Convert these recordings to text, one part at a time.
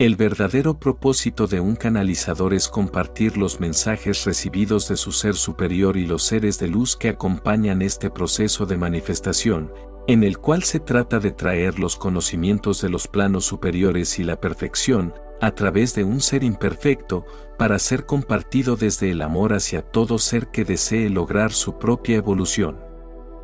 El verdadero propósito de un canalizador es compartir los mensajes recibidos de su ser superior y los seres de luz que acompañan este proceso de manifestación, en el cual se trata de traer los conocimientos de los planos superiores y la perfección, a través de un ser imperfecto, para ser compartido desde el amor hacia todo ser que desee lograr su propia evolución.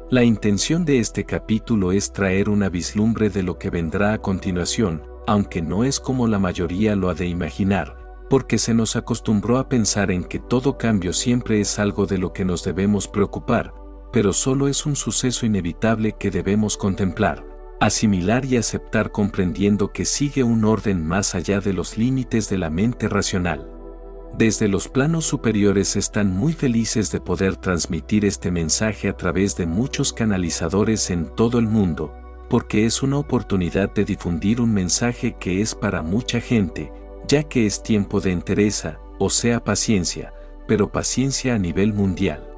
La intención de este capítulo es traer una vislumbre de lo que vendrá a continuación, aunque no es como la mayoría lo ha de imaginar, porque se nos acostumbró a pensar en que todo cambio siempre es algo de lo que nos debemos preocupar, pero solo es un suceso inevitable que debemos contemplar, asimilar y aceptar comprendiendo que sigue un orden más allá de los límites de la mente racional. Desde los planos superiores están muy felices de poder transmitir este mensaje a través de muchos canalizadores en todo el mundo, porque es una oportunidad de difundir un mensaje que es para mucha gente, ya que es tiempo de entereza, o sea paciencia, pero paciencia a nivel mundial.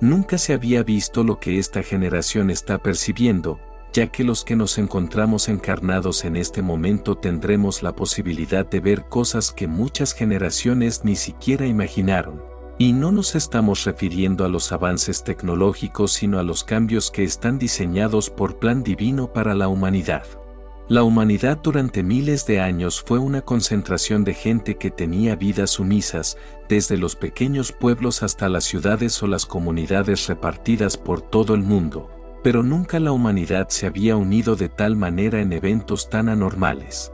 Nunca se había visto lo que esta generación está percibiendo, ya que los que nos encontramos encarnados en este momento tendremos la posibilidad de ver cosas que muchas generaciones ni siquiera imaginaron. Y no nos estamos refiriendo a los avances tecnológicos sino a los cambios que están diseñados por plan divino para la humanidad. La humanidad durante miles de años fue una concentración de gente que tenía vidas sumisas, desde los pequeños pueblos hasta las ciudades o las comunidades repartidas por todo el mundo, pero nunca la humanidad se había unido de tal manera en eventos tan anormales.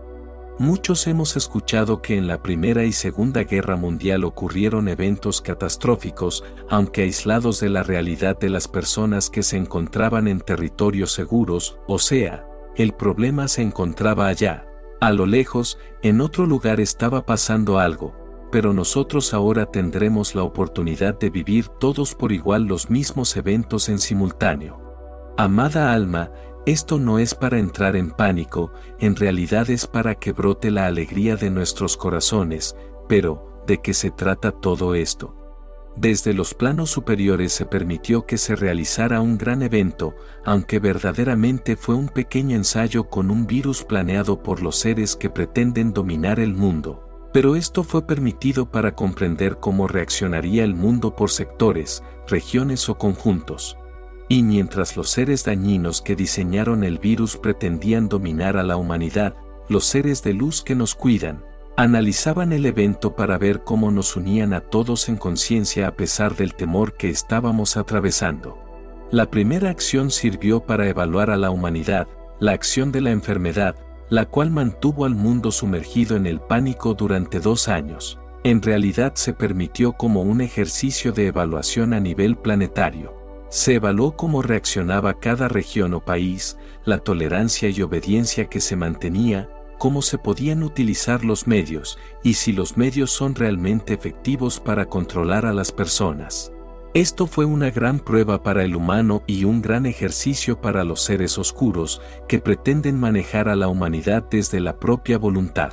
Muchos hemos escuchado que en la Primera y Segunda Guerra Mundial ocurrieron eventos catastróficos, aunque aislados de la realidad de las personas que se encontraban en territorios seguros, o sea, el problema se encontraba allá. A lo lejos, en otro lugar estaba pasando algo, pero nosotros ahora tendremos la oportunidad de vivir todos por igual los mismos eventos en simultáneo. Amada alma, esto no es para entrar en pánico, en realidad es para que brote la alegría de nuestros corazones, pero, ¿de qué se trata todo esto? Desde los planos superiores se permitió que se realizara un gran evento, aunque verdaderamente fue un pequeño ensayo con un virus planeado por los seres que pretenden dominar el mundo. Pero esto fue permitido para comprender cómo reaccionaría el mundo por sectores, regiones o conjuntos. Y mientras los seres dañinos que diseñaron el virus pretendían dominar a la humanidad, los seres de luz que nos cuidan, analizaban el evento para ver cómo nos unían a todos en conciencia a pesar del temor que estábamos atravesando. La primera acción sirvió para evaluar a la humanidad, la acción de la enfermedad, la cual mantuvo al mundo sumergido en el pánico durante dos años. En realidad se permitió como un ejercicio de evaluación a nivel planetario. Se evaluó cómo reaccionaba cada región o país, la tolerancia y obediencia que se mantenía, cómo se podían utilizar los medios y si los medios son realmente efectivos para controlar a las personas. Esto fue una gran prueba para el humano y un gran ejercicio para los seres oscuros que pretenden manejar a la humanidad desde la propia voluntad.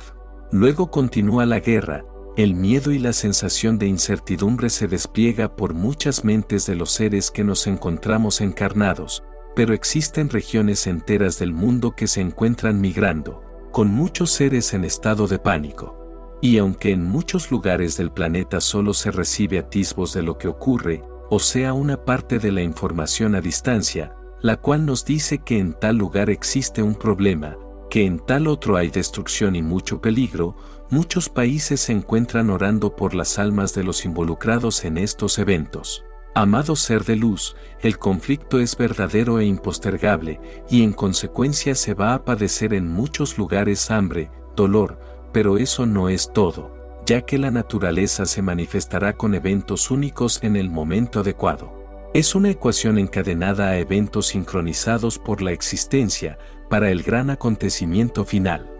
Luego continúa la guerra, el miedo y la sensación de incertidumbre se despliega por muchas mentes de los seres que nos encontramos encarnados, pero existen regiones enteras del mundo que se encuentran migrando, con muchos seres en estado de pánico. Y aunque en muchos lugares del planeta solo se recibe atisbos de lo que ocurre, o sea una parte de la información a distancia, la cual nos dice que en tal lugar existe un problema, que en tal otro hay destrucción y mucho peligro, muchos países se encuentran orando por las almas de los involucrados en estos eventos. Amado ser de luz, el conflicto es verdadero e impostergable, y en consecuencia se va a padecer en muchos lugares hambre, dolor, pero eso no es todo, ya que la naturaleza se manifestará con eventos únicos en el momento adecuado. Es una ecuación encadenada a eventos sincronizados por la existencia, para el gran acontecimiento final.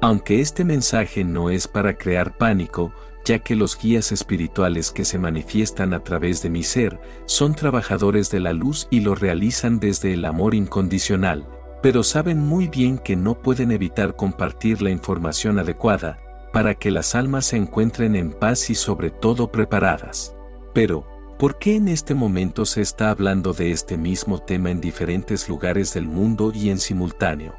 Aunque este mensaje no es para crear pánico, ya que los guías espirituales que se manifiestan a través de mi ser son trabajadores de la luz y lo realizan desde el amor incondicional, pero saben muy bien que no pueden evitar compartir la información adecuada para que las almas se encuentren en paz y sobre todo preparadas. Pero, ¿por qué en este momento se está hablando de este mismo tema en diferentes lugares del mundo y en simultáneo?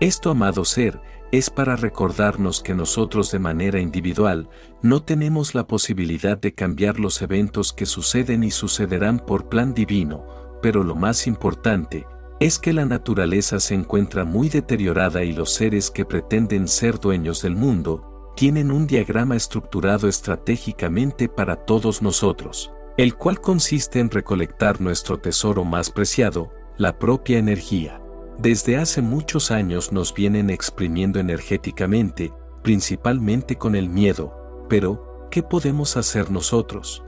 Esto, amado ser, es para recordarnos que nosotros de manera individual no tenemos la posibilidad de cambiar los eventos que suceden y sucederán por plan divino, pero lo más importante es que la naturaleza se encuentra muy deteriorada y los seres que pretenden ser dueños del mundo tienen un diagrama estructurado estratégicamente para todos nosotros, el cual consiste en recolectar nuestro tesoro más preciado, la propia energía. Desde hace muchos años nos vienen exprimiendo energéticamente, principalmente con el miedo, pero, ¿qué podemos hacer nosotros?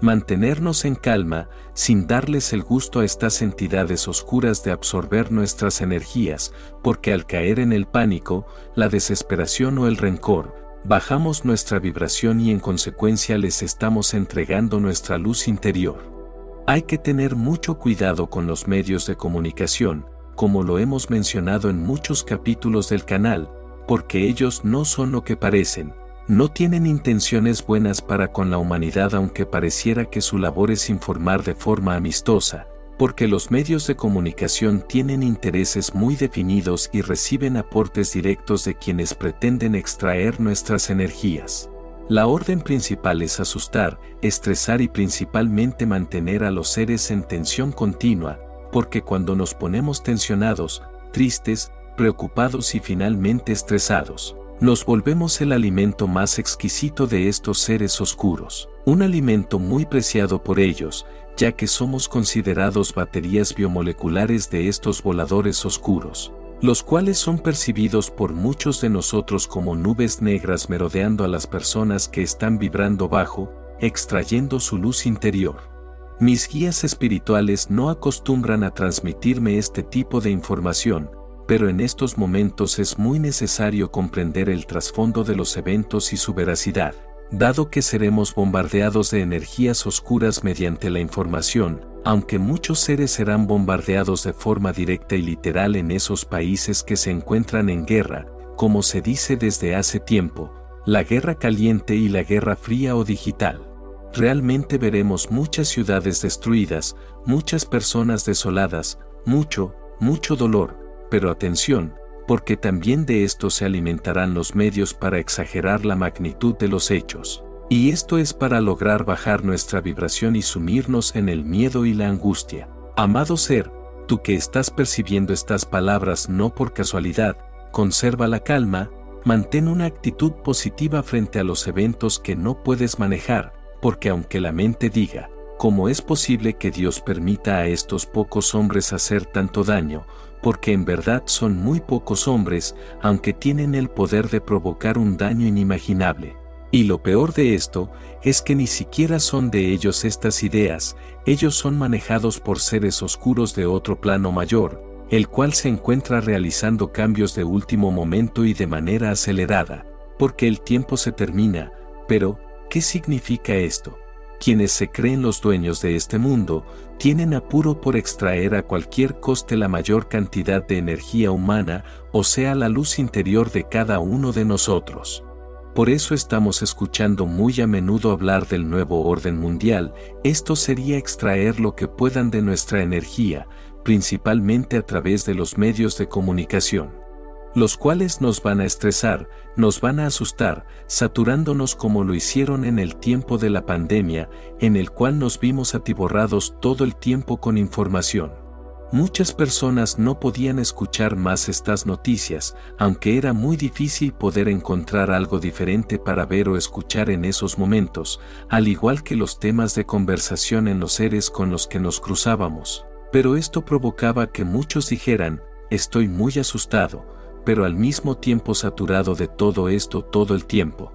Mantenernos en calma, sin darles el gusto a estas entidades oscuras de absorber nuestras energías, porque al caer en el pánico, la desesperación o el rencor, bajamos nuestra vibración y en consecuencia les estamos entregando nuestra luz interior. Hay que tener mucho cuidado con los medios de comunicación, como lo hemos mencionado en muchos capítulos del canal, porque ellos no son lo que parecen, no tienen intenciones buenas para con la humanidad aunque pareciera que su labor es informar de forma amistosa, porque los medios de comunicación tienen intereses muy definidos y reciben aportes directos de quienes pretenden extraer nuestras energías. La orden principal es asustar, estresar y principalmente mantener a los seres en tensión continua, porque cuando nos ponemos tensionados, tristes, preocupados y finalmente estresados, nos volvemos el alimento más exquisito de estos seres oscuros, un alimento muy preciado por ellos, ya que somos considerados baterías biomoleculares de estos voladores oscuros, los cuales son percibidos por muchos de nosotros como nubes negras merodeando a las personas que están vibrando bajo, extrayendo su luz interior. Mis guías espirituales no acostumbran a transmitirme este tipo de información, pero en estos momentos es muy necesario comprender el trasfondo de los eventos y su veracidad, dado que seremos bombardeados de energías oscuras mediante la información, aunque muchos seres serán bombardeados de forma directa y literal en esos países que se encuentran en guerra, como se dice desde hace tiempo, la guerra caliente y la guerra fría o digital. Realmente veremos muchas ciudades destruidas, muchas personas desoladas, mucho, mucho dolor, pero atención, porque también de esto se alimentarán los medios para exagerar la magnitud de los hechos. Y esto es para lograr bajar nuestra vibración y sumirnos en el miedo y la angustia. Amado ser, tú que estás percibiendo estas palabras no por casualidad, conserva la calma, mantén una actitud positiva frente a los eventos que no puedes manejar, porque aunque la mente diga, ¿cómo es posible que Dios permita a estos pocos hombres hacer tanto daño? Porque en verdad son muy pocos hombres, aunque tienen el poder de provocar un daño inimaginable. Y lo peor de esto es que ni siquiera son de ellos estas ideas, ellos son manejados por seres oscuros de otro plano mayor, el cual se encuentra realizando cambios de último momento y de manera acelerada, porque el tiempo se termina, pero, ¿Qué significa esto? Quienes se creen los dueños de este mundo, tienen apuro por extraer a cualquier coste la mayor cantidad de energía humana, o sea, la luz interior de cada uno de nosotros. Por eso estamos escuchando muy a menudo hablar del nuevo orden mundial, esto sería extraer lo que puedan de nuestra energía, principalmente a través de los medios de comunicación los cuales nos van a estresar, nos van a asustar, saturándonos como lo hicieron en el tiempo de la pandemia, en el cual nos vimos atiborrados todo el tiempo con información. Muchas personas no podían escuchar más estas noticias, aunque era muy difícil poder encontrar algo diferente para ver o escuchar en esos momentos, al igual que los temas de conversación en los seres con los que nos cruzábamos. Pero esto provocaba que muchos dijeran, estoy muy asustado, pero al mismo tiempo saturado de todo esto todo el tiempo.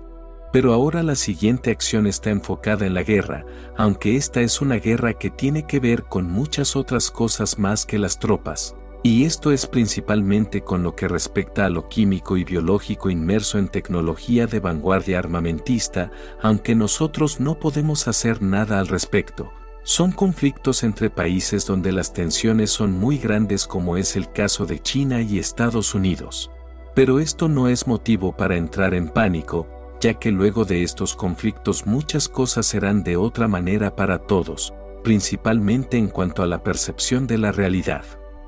Pero ahora la siguiente acción está enfocada en la guerra, aunque esta es una guerra que tiene que ver con muchas otras cosas más que las tropas. Y esto es principalmente con lo que respecta a lo químico y biológico inmerso en tecnología de vanguardia armamentista, aunque nosotros no podemos hacer nada al respecto, son conflictos entre países donde las tensiones son muy grandes como es el caso de China y Estados Unidos. Pero esto no es motivo para entrar en pánico, ya que luego de estos conflictos muchas cosas serán de otra manera para todos, principalmente en cuanto a la percepción de la realidad.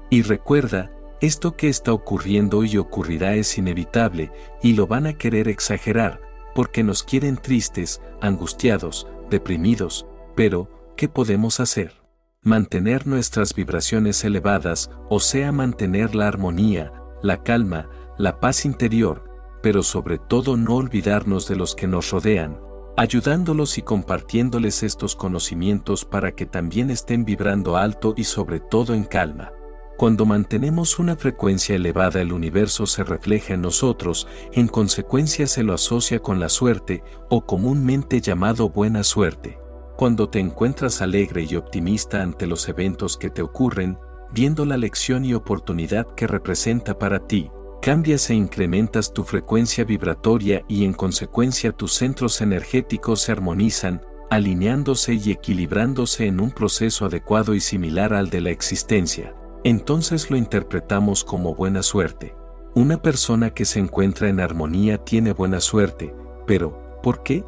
Y recuerda, Esto que está ocurriendo y ocurrirá es inevitable, y lo van a querer exagerar, porque nos quieren tristes, angustiados, deprimidos, pero, ¿qué podemos hacer? Mantener nuestras vibraciones elevadas, o sea, mantener la armonía, la calma, la paz interior, pero sobre todo no olvidarnos de los que nos rodean, ayudándolos y compartiéndoles estos conocimientos para que también estén vibrando alto y sobre todo en calma. Cuando mantenemos una frecuencia elevada el universo se refleja en nosotros, en consecuencia se lo asocia con la suerte, o comúnmente llamado buena suerte. Cuando te encuentras alegre y optimista ante los eventos que te ocurren, viendo la lección y oportunidad que representa para ti, cambias e incrementas tu frecuencia vibratoria y en consecuencia tus centros energéticos se armonizan, alineándose y equilibrándose en un proceso adecuado y similar al de la existencia entonces lo interpretamos como buena suerte. Una persona que se encuentra en armonía tiene buena suerte, pero, ¿por qué?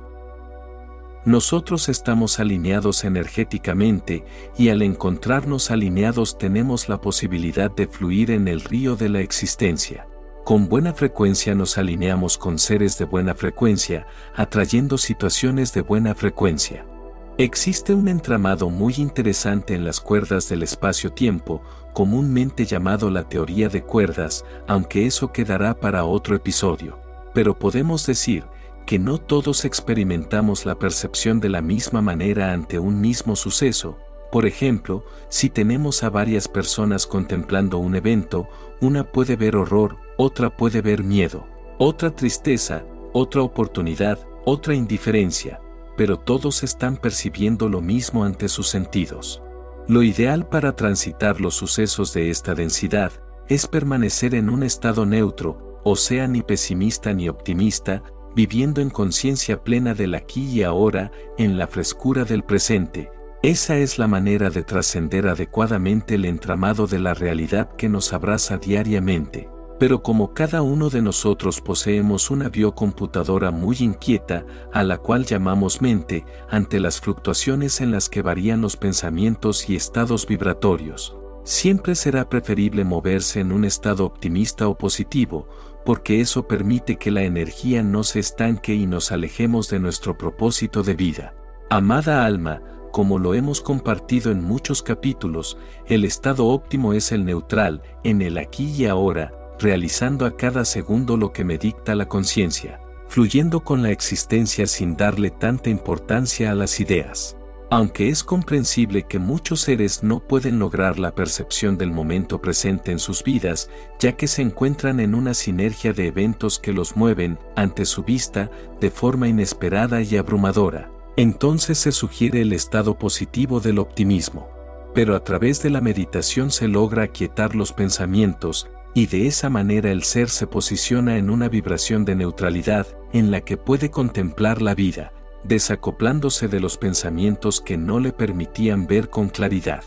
Nosotros estamos alineados energéticamente y al encontrarnos alineados tenemos la posibilidad de fluir en el río de la existencia. Con buena frecuencia nos alineamos con seres de buena frecuencia, atrayendo situaciones de buena frecuencia. Existe un entramado muy interesante en las cuerdas del espacio-tiempo, comúnmente llamado la teoría de cuerdas, aunque eso quedará para otro episodio. Pero podemos decir que no todos experimentamos la percepción de la misma manera ante un mismo suceso. Por ejemplo, si tenemos a varias personas contemplando un evento, una puede ver horror, otra puede ver miedo, otra tristeza, otra oportunidad, otra indiferencia, pero todos están percibiendo lo mismo ante sus sentidos. Lo ideal para transitar los sucesos de esta densidad es permanecer en un estado neutro, o sea ni pesimista ni optimista, viviendo en conciencia plena del aquí y ahora, en la frescura del presente. Esa es la manera de trascender adecuadamente el entramado de la realidad que nos abraza diariamente. Pero como cada uno de nosotros poseemos una biocomputadora muy inquieta, a la cual llamamos mente, ante las fluctuaciones en las que varían los pensamientos y estados vibratorios, siempre será preferible moverse en un estado optimista o positivo, porque eso permite que la energía no se estanque y nos alejemos de nuestro propósito de vida. Amada alma, como lo hemos compartido en muchos capítulos, el estado óptimo es el neutral, en el aquí y ahora, realizando a cada segundo lo que me dicta la conciencia, fluyendo con la existencia sin darle tanta importancia a las ideas. Aunque es comprensible que muchos seres no pueden lograr la percepción del momento presente en sus vidas, ya que se encuentran en una sinergia de eventos que los mueven, ante su vista, de forma inesperada y abrumadora, entonces se sugiere el estado positivo del optimismo. Pero a través de la meditación se logra aquietar los pensamientos, y de esa manera el ser se posiciona en una vibración de neutralidad en la que puede contemplar la vida, desacoplándose de los pensamientos que no le permitían ver con claridad.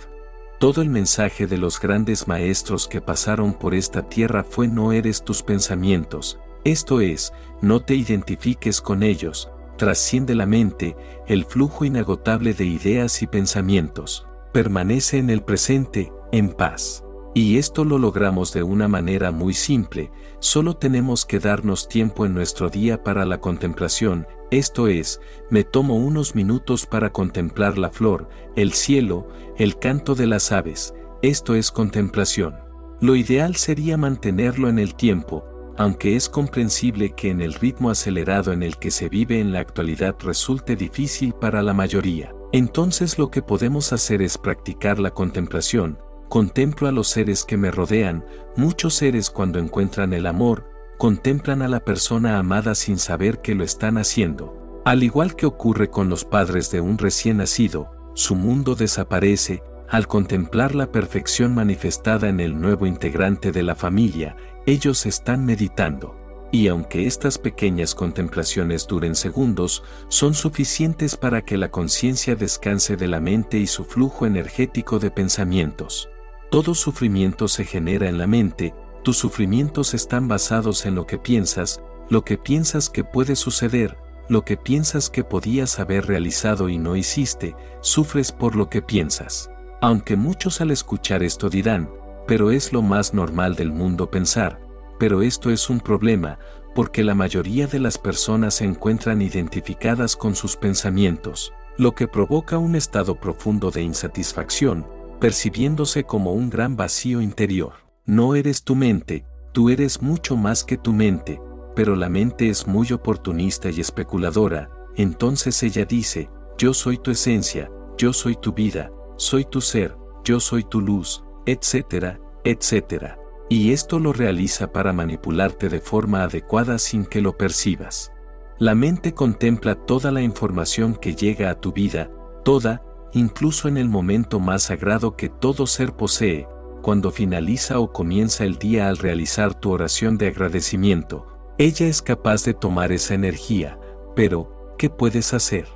Todo el mensaje de los grandes maestros que pasaron por esta tierra fue no eres tus pensamientos, esto es, no te identifiques con ellos, trasciende la mente, el flujo inagotable de ideas y pensamientos, permanece en el presente, en paz. Y esto lo logramos de una manera muy simple, solo tenemos que darnos tiempo en nuestro día para la contemplación, esto es, me tomo unos minutos para contemplar la flor, el cielo, el canto de las aves, esto es contemplación. Lo ideal sería mantenerlo en el tiempo, aunque es comprensible que en el ritmo acelerado en el que se vive en la actualidad resulte difícil para la mayoría. Entonces lo que podemos hacer es practicar la contemplación, Contemplo a los seres que me rodean, muchos seres cuando encuentran el amor, contemplan a la persona amada sin saber que lo están haciendo. Al igual que ocurre con los padres de un recién nacido, su mundo desaparece, al contemplar la perfección manifestada en el nuevo integrante de la familia, ellos están meditando. Y aunque estas pequeñas contemplaciones duren segundos, son suficientes para que la conciencia descanse de la mente y su flujo energético de pensamientos. Todo sufrimiento se genera en la mente, tus sufrimientos están basados en lo que piensas, lo que piensas que puede suceder, lo que piensas que podías haber realizado y no hiciste, sufres por lo que piensas. Aunque muchos al escuchar esto dirán, pero es lo más normal del mundo pensar, pero esto es un problema, porque la mayoría de las personas se encuentran identificadas con sus pensamientos, lo que provoca un estado profundo de insatisfacción, percibiéndose como un gran vacío interior. No eres tu mente, tú eres mucho más que tu mente, pero la mente es muy oportunista y especuladora, entonces ella dice, yo soy tu esencia, yo soy tu vida, soy tu ser, yo soy tu luz, etcétera, etcétera. Y esto lo realiza para manipularte de forma adecuada sin que lo percibas. La mente contempla toda la información que llega a tu vida, toda, incluso en el momento más sagrado que todo ser posee, cuando finaliza o comienza el día al realizar tu oración de agradecimiento, ella es capaz de tomar esa energía, pero, ¿qué puedes hacer?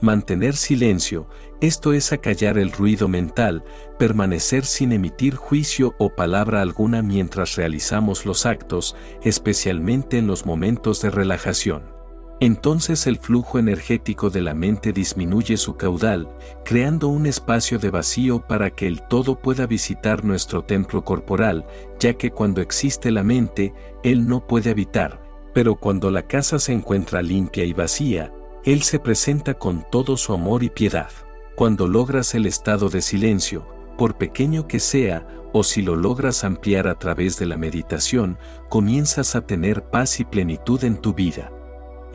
Mantener silencio, esto es acallar el ruido mental, permanecer sin emitir juicio o palabra alguna mientras realizamos los actos, especialmente en los momentos de relajación. Entonces el flujo energético de la mente disminuye su caudal, creando un espacio de vacío para que el todo pueda visitar nuestro templo corporal, ya que cuando existe la mente, él no puede habitar, pero cuando la casa se encuentra limpia y vacía, él se presenta con todo su amor y piedad. Cuando logras el estado de silencio, por pequeño que sea, o si lo logras ampliar a través de la meditación, comienzas a tener paz y plenitud en tu vida.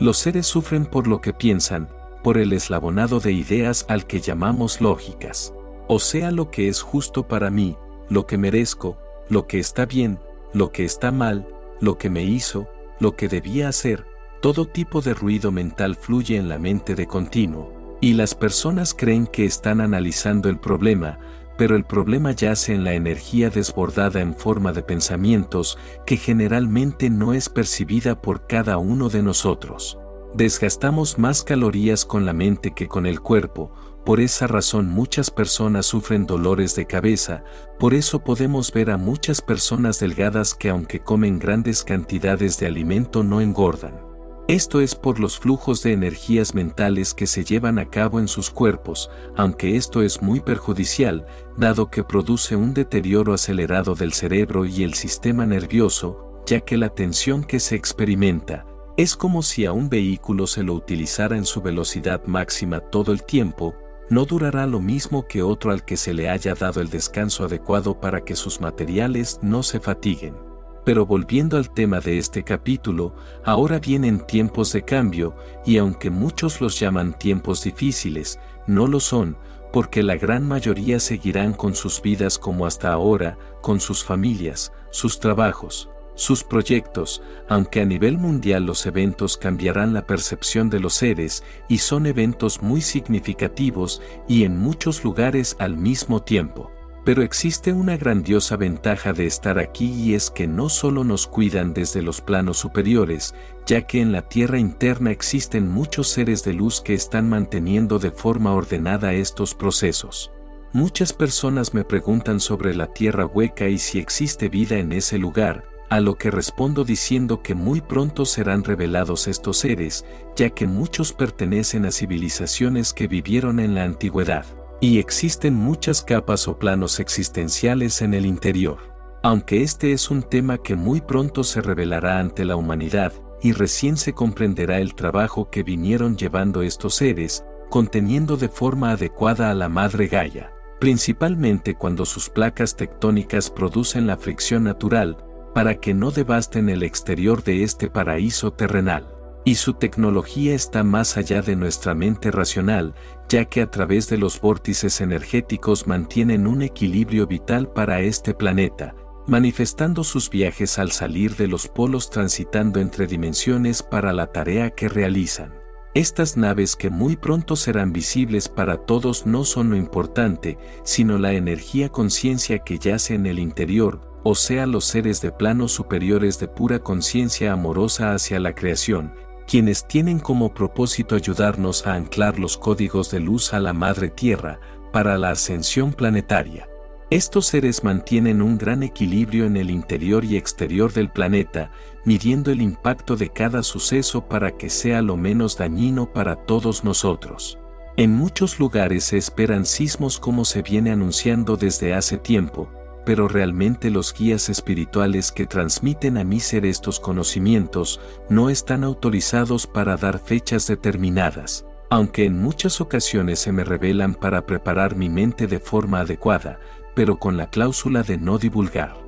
Los seres sufren por lo que piensan, por el eslabonado de ideas al que llamamos lógicas. O sea lo que es justo para mí, lo que merezco, lo que está bien, lo que está mal, lo que me hizo, lo que debía hacer, todo tipo de ruido mental fluye en la mente de continuo, y las personas creen que están analizando el problema, pero el problema yace en la energía desbordada en forma de pensamientos que generalmente no es percibida por cada uno de nosotros. Desgastamos más calorías con la mente que con el cuerpo, por esa razón muchas personas sufren dolores de cabeza, por eso podemos ver a muchas personas delgadas que aunque comen grandes cantidades de alimento no engordan. Esto es por los flujos de energías mentales que se llevan a cabo en sus cuerpos, aunque esto es muy perjudicial, dado que produce un deterioro acelerado del cerebro y el sistema nervioso, ya que la tensión que se experimenta, es como si a un vehículo se lo utilizara en su velocidad máxima todo el tiempo, no durará lo mismo que otro al que se le haya dado el descanso adecuado para que sus materiales no se fatiguen. Pero volviendo al tema de este capítulo, ahora vienen tiempos de cambio, y aunque muchos los llaman tiempos difíciles, no lo son, porque la gran mayoría seguirán con sus vidas como hasta ahora, con sus familias, sus trabajos, sus proyectos, aunque a nivel mundial los eventos cambiarán la percepción de los seres y son eventos muy significativos y en muchos lugares al mismo tiempo. Pero existe una grandiosa ventaja de estar aquí y es que no solo nos cuidan desde los planos superiores, ya que en la tierra interna existen muchos seres de luz que están manteniendo de forma ordenada estos procesos. Muchas personas me preguntan sobre la tierra hueca y si existe vida en ese lugar, a lo que respondo diciendo que muy pronto serán revelados estos seres, ya que muchos pertenecen a civilizaciones que vivieron en la antigüedad. Y existen muchas capas o planos existenciales en el interior. Aunque este es un tema que muy pronto se revelará ante la humanidad, y recién se comprenderá el trabajo que vinieron llevando estos seres, conteniendo de forma adecuada a la madre Gaia, principalmente cuando sus placas tectónicas producen la fricción natural, para que no devasten el exterior de este paraíso terrenal y su tecnología está más allá de nuestra mente racional, ya que a través de los vórtices energéticos mantienen un equilibrio vital para este planeta, manifestando sus viajes al salir de los polos transitando entre dimensiones para la tarea que realizan. Estas naves que muy pronto serán visibles para todos no son lo importante, sino la energía conciencia que yace en el interior, o sea los seres de planos superiores de pura conciencia amorosa hacia la creación, quienes tienen como propósito ayudarnos a anclar los códigos de luz a la Madre Tierra para la ascensión planetaria. Estos seres mantienen un gran equilibrio en el interior y exterior del planeta, midiendo el impacto de cada suceso para que sea lo menos dañino para todos nosotros. En muchos lugares se esperan sismos como se viene anunciando desde hace tiempo, pero realmente los guías espirituales que transmiten a mi ser estos conocimientos no están autorizados para dar fechas determinadas, aunque en muchas ocasiones se me revelan para preparar mi mente de forma adecuada, pero con la cláusula de no divulgar.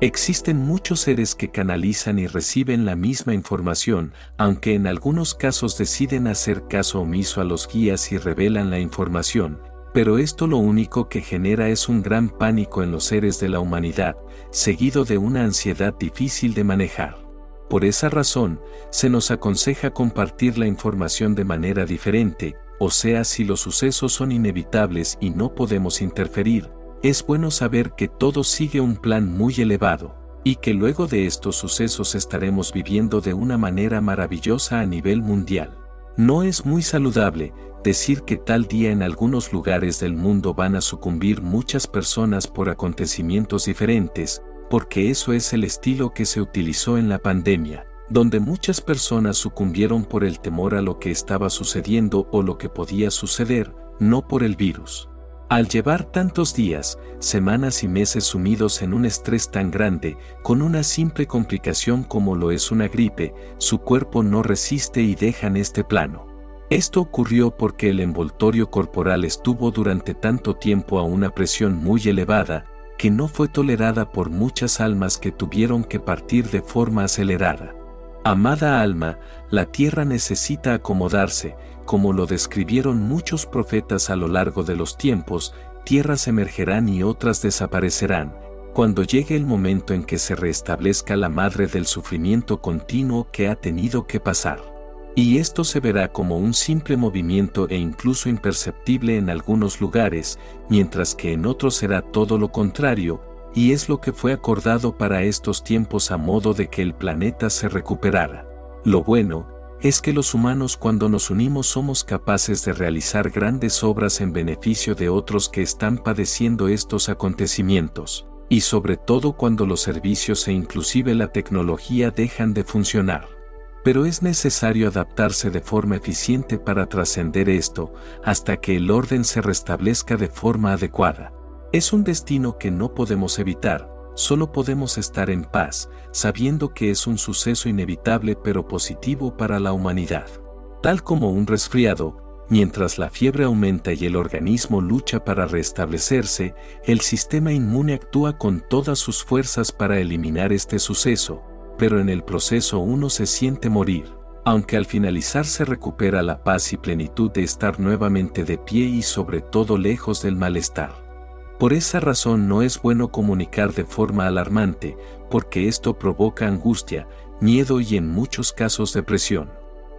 Existen muchos seres que canalizan y reciben la misma información, aunque en algunos casos deciden hacer caso omiso a los guías y revelan la información, pero esto lo único que genera es un gran pánico en los seres de la humanidad, seguido de una ansiedad difícil de manejar. Por esa razón, se nos aconseja compartir la información de manera diferente, o sea, si los sucesos son inevitables y no podemos interferir, es bueno saber que todo sigue un plan muy elevado, y que luego de estos sucesos estaremos viviendo de una manera maravillosa a nivel mundial. No es muy saludable decir que tal día en algunos lugares del mundo van a sucumbir muchas personas por acontecimientos diferentes, porque eso es el estilo que se utilizó en la pandemia, donde muchas personas sucumbieron por el temor a lo que estaba sucediendo o lo que podía suceder, no por el virus. Al llevar tantos días, semanas y meses sumidos en un estrés tan grande, con una simple complicación como lo es una gripe, su cuerpo no resiste y deja en este plano. Esto ocurrió porque el envoltorio corporal estuvo durante tanto tiempo a una presión muy elevada, que no fue tolerada por muchas almas que tuvieron que partir de forma acelerada. Amada alma, la tierra necesita acomodarse, como lo describieron muchos profetas a lo largo de los tiempos, tierras emergerán y otras desaparecerán, cuando llegue el momento en que se restablezca la madre del sufrimiento continuo que ha tenido que pasar. Y esto se verá como un simple movimiento e incluso imperceptible en algunos lugares, mientras que en otros será todo lo contrario, y es lo que fue acordado para estos tiempos a modo de que el planeta se recuperara. Lo bueno, es que los humanos cuando nos unimos somos capaces de realizar grandes obras en beneficio de otros que están padeciendo estos acontecimientos, y sobre todo cuando los servicios e inclusive la tecnología dejan de funcionar. Pero es necesario adaptarse de forma eficiente para trascender esto, hasta que el orden se restablezca de forma adecuada. Es un destino que no podemos evitar, solo podemos estar en paz, sabiendo que es un suceso inevitable pero positivo para la humanidad. Tal como un resfriado, mientras la fiebre aumenta y el organismo lucha para restablecerse, el sistema inmune actúa con todas sus fuerzas para eliminar este suceso, pero en el proceso uno se siente morir, aunque al finalizar se recupera la paz y plenitud de estar nuevamente de pie y sobre todo lejos del malestar. Por esa razón no es bueno comunicar de forma alarmante, porque esto provoca angustia, miedo y en muchos casos depresión.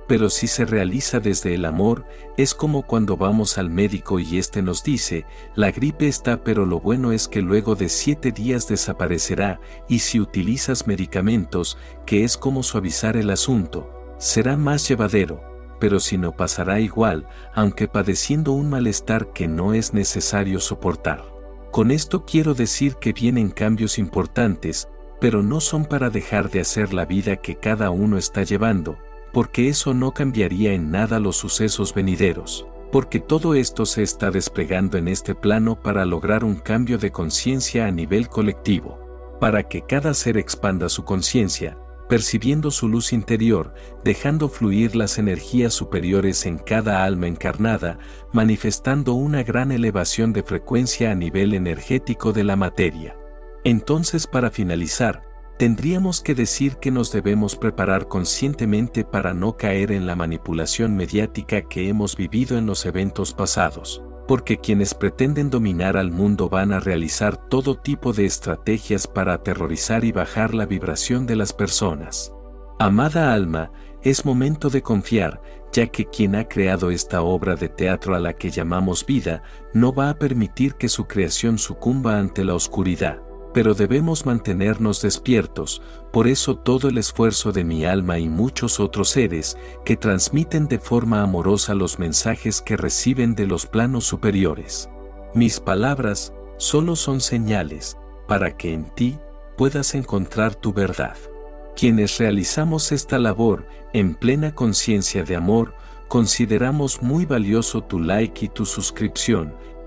Pero si se realiza desde el amor, es como cuando vamos al médico y éste nos dice, la gripe está pero lo bueno es que luego de siete días desaparecerá, y si utilizas medicamentos, que es como suavizar el asunto, será más llevadero, pero si no pasará igual, aunque padeciendo un malestar que no es necesario soportar. Con esto quiero decir que vienen cambios importantes, pero no son para dejar de hacer la vida que cada uno está llevando, porque eso no cambiaría en nada los sucesos venideros, porque todo esto se está desplegando en este plano para lograr un cambio de conciencia a nivel colectivo, para que cada ser expanda su conciencia, percibiendo su luz interior, dejando fluir las energías superiores en cada alma encarnada, manifestando una gran elevación de frecuencia a nivel energético de la materia. Entonces, para finalizar, tendríamos que decir que nos debemos preparar conscientemente para no caer en la manipulación mediática que hemos vivido en los eventos pasados porque quienes pretenden dominar al mundo van a realizar todo tipo de estrategias para aterrorizar y bajar la vibración de las personas. Amada alma, es momento de confiar, ya que quien ha creado esta obra de teatro a la que llamamos vida, no va a permitir que su creación sucumba ante la oscuridad pero debemos mantenernos despiertos, por eso todo el esfuerzo de mi alma y muchos otros seres que transmiten de forma amorosa los mensajes que reciben de los planos superiores. Mis palabras solo son señales para que en ti puedas encontrar tu verdad. Quienes realizamos esta labor en plena conciencia de amor, consideramos muy valioso tu like y tu suscripción,